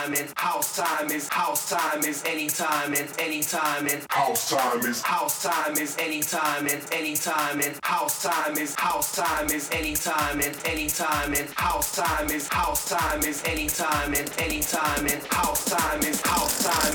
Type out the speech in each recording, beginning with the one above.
anytime and house time is house time is anytime and anytime and house time is house time is anytime and anytime and house time is house time is anytime and anytime and house time is house time is anytime and anytime and house time is house time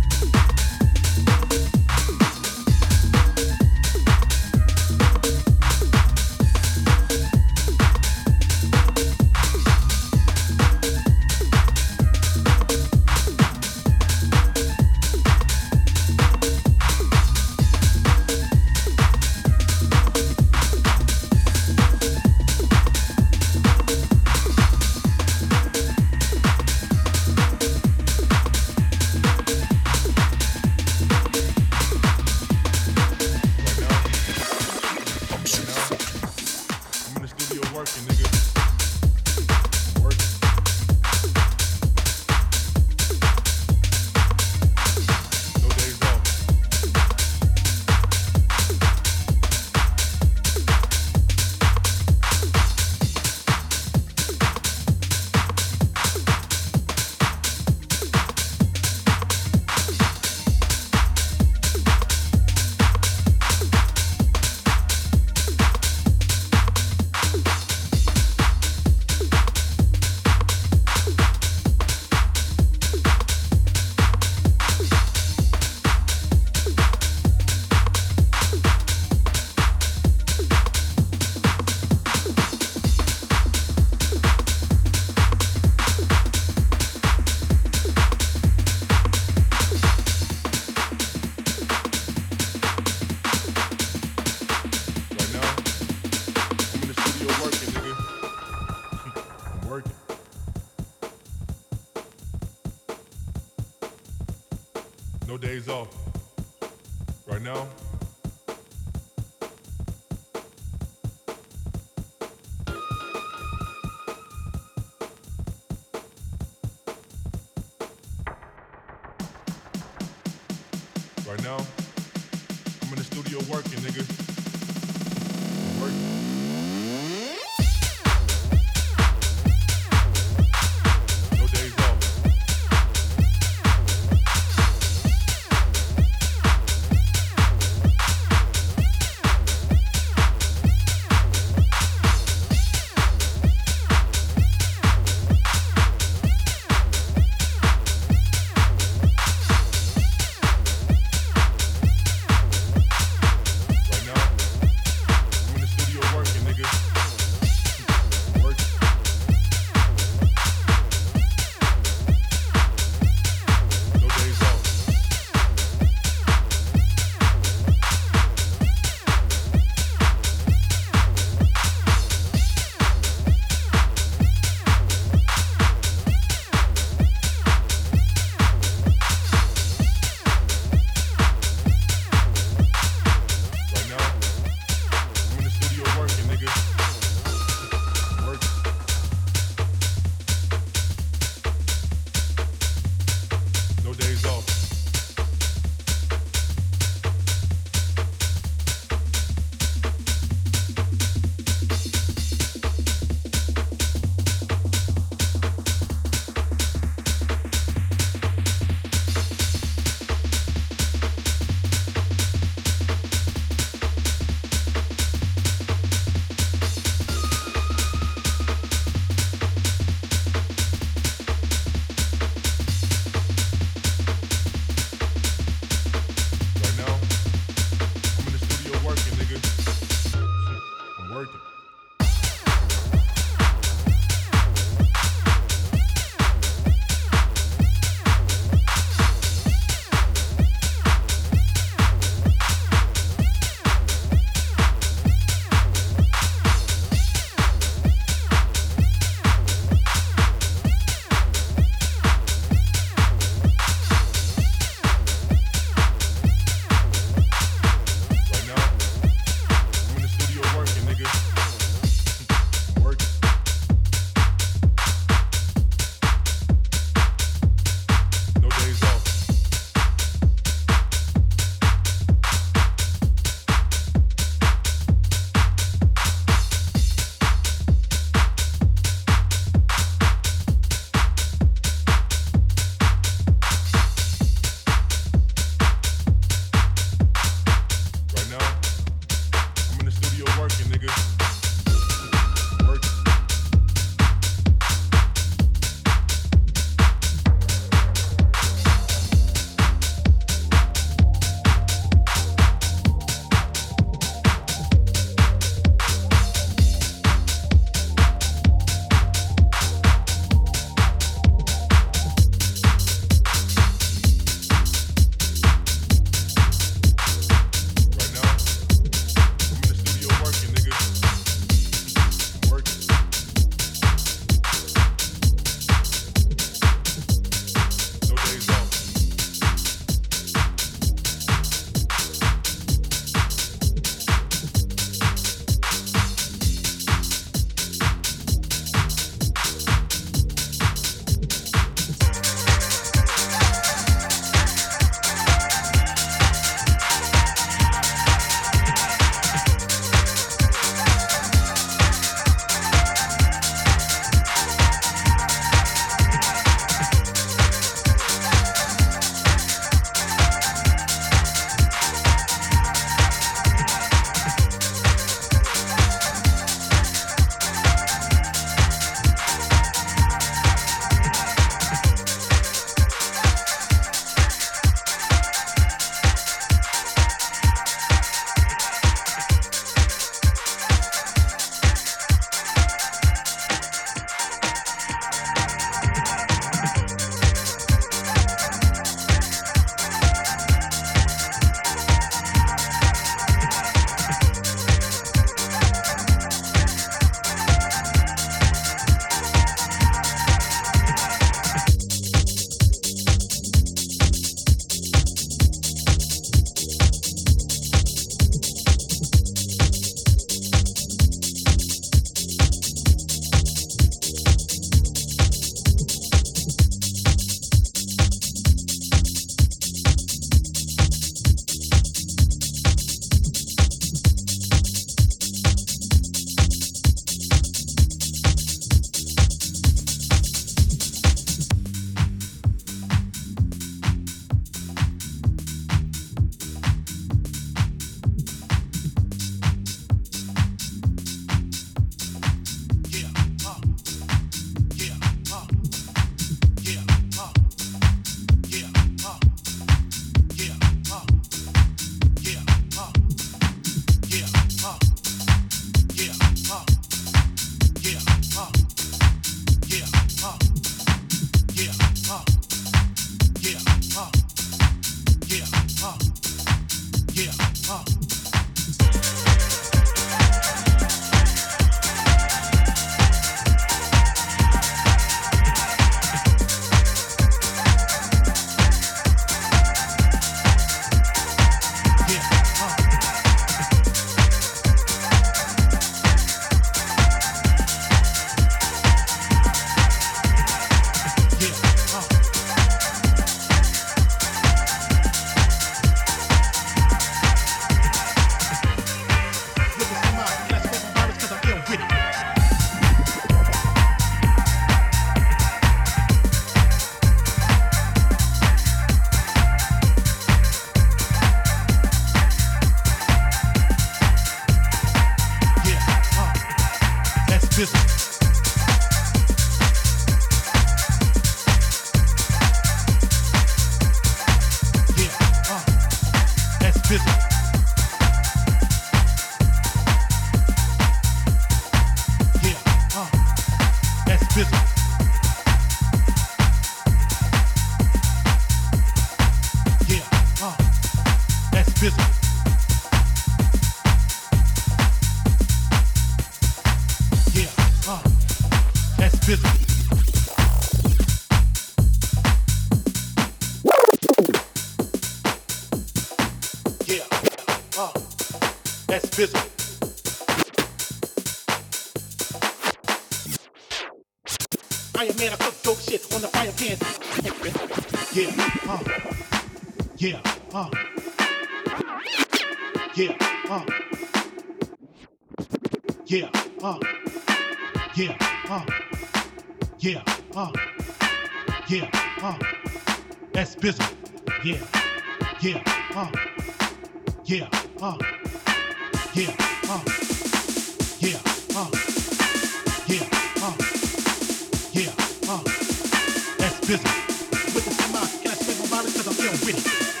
cause I feeling witty.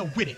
a witty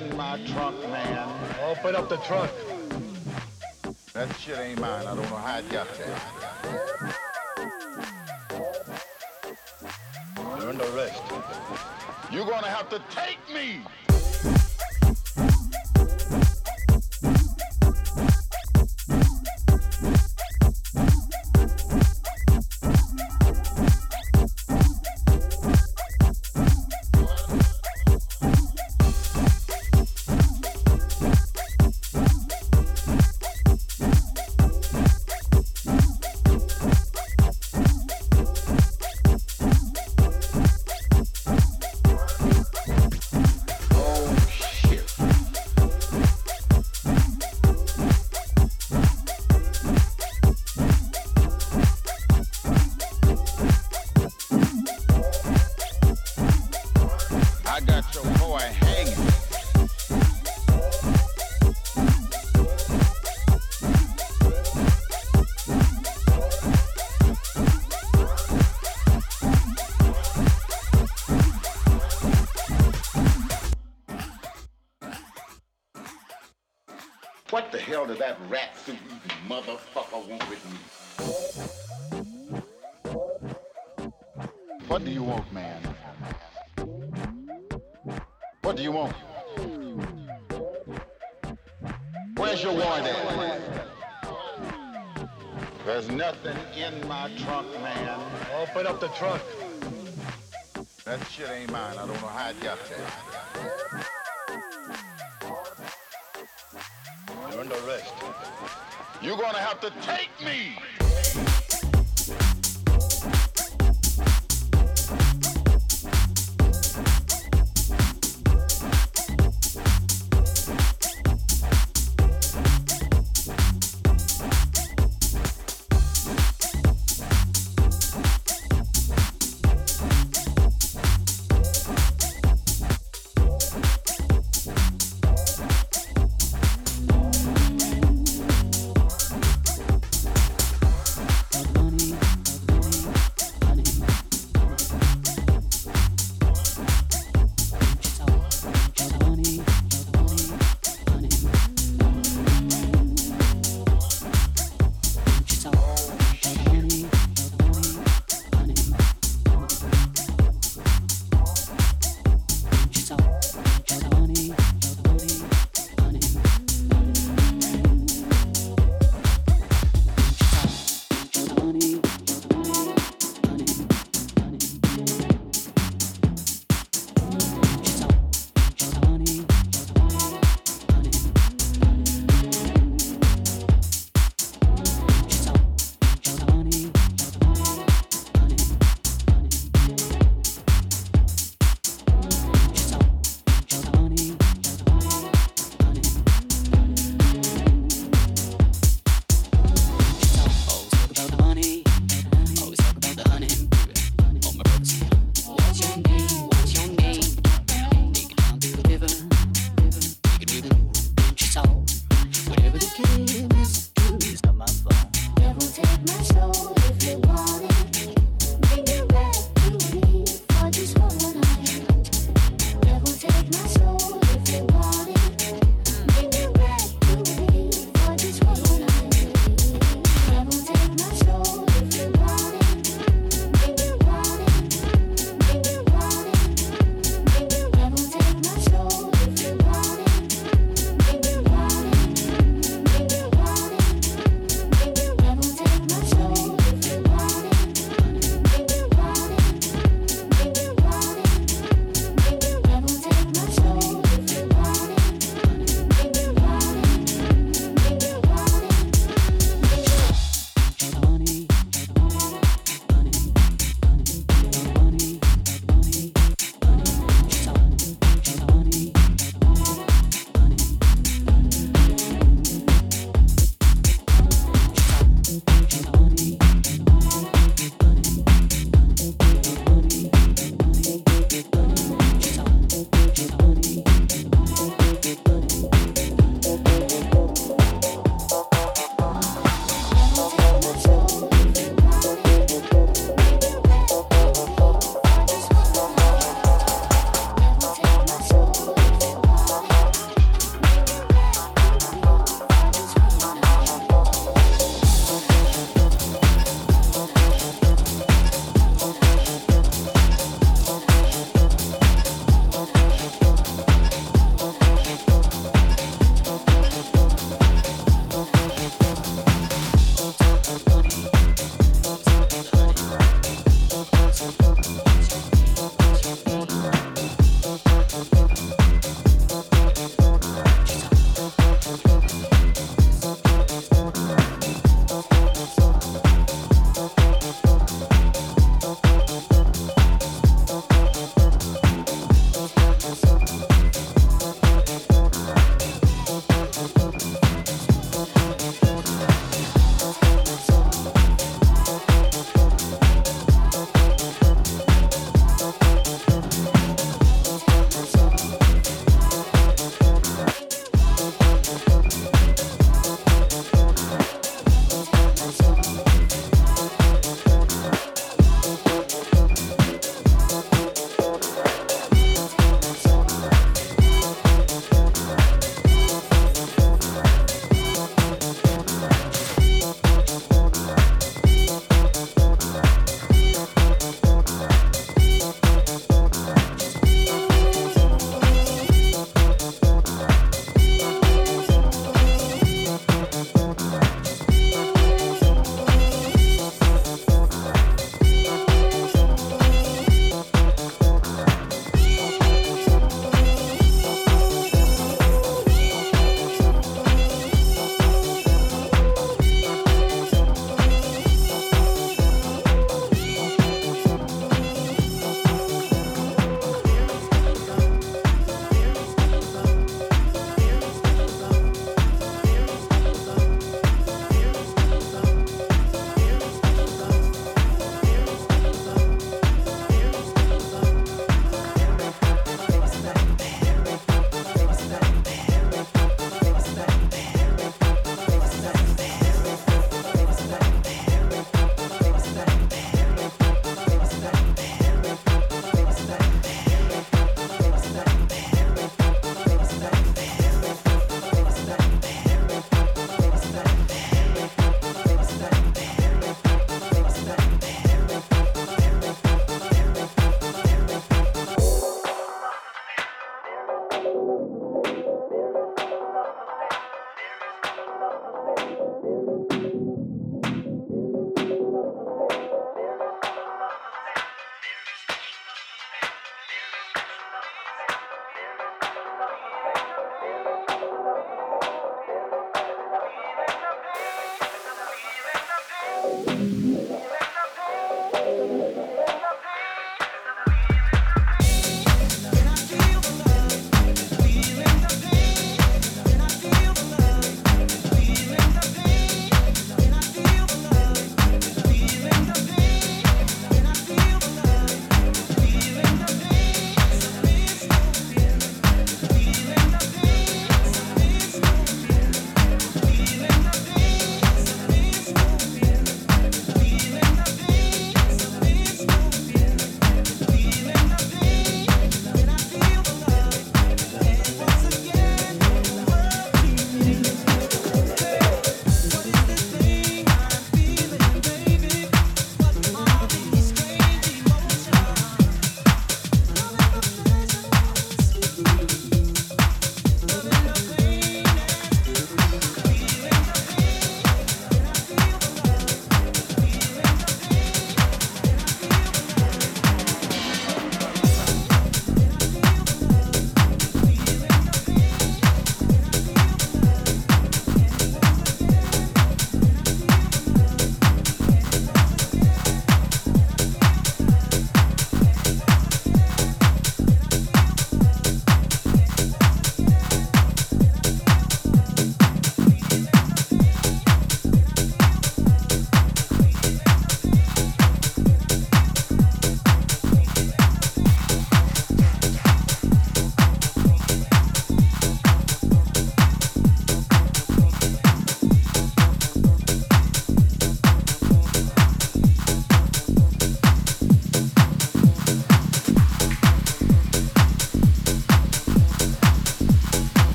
in my trunk, man. Open up the trunk. That shit ain't mine. I don't know how it got there. You're under arrest. You're gonna have to take me!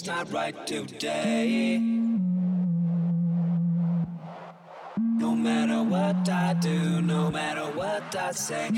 just not right today. No matter what I do, no matter what I say.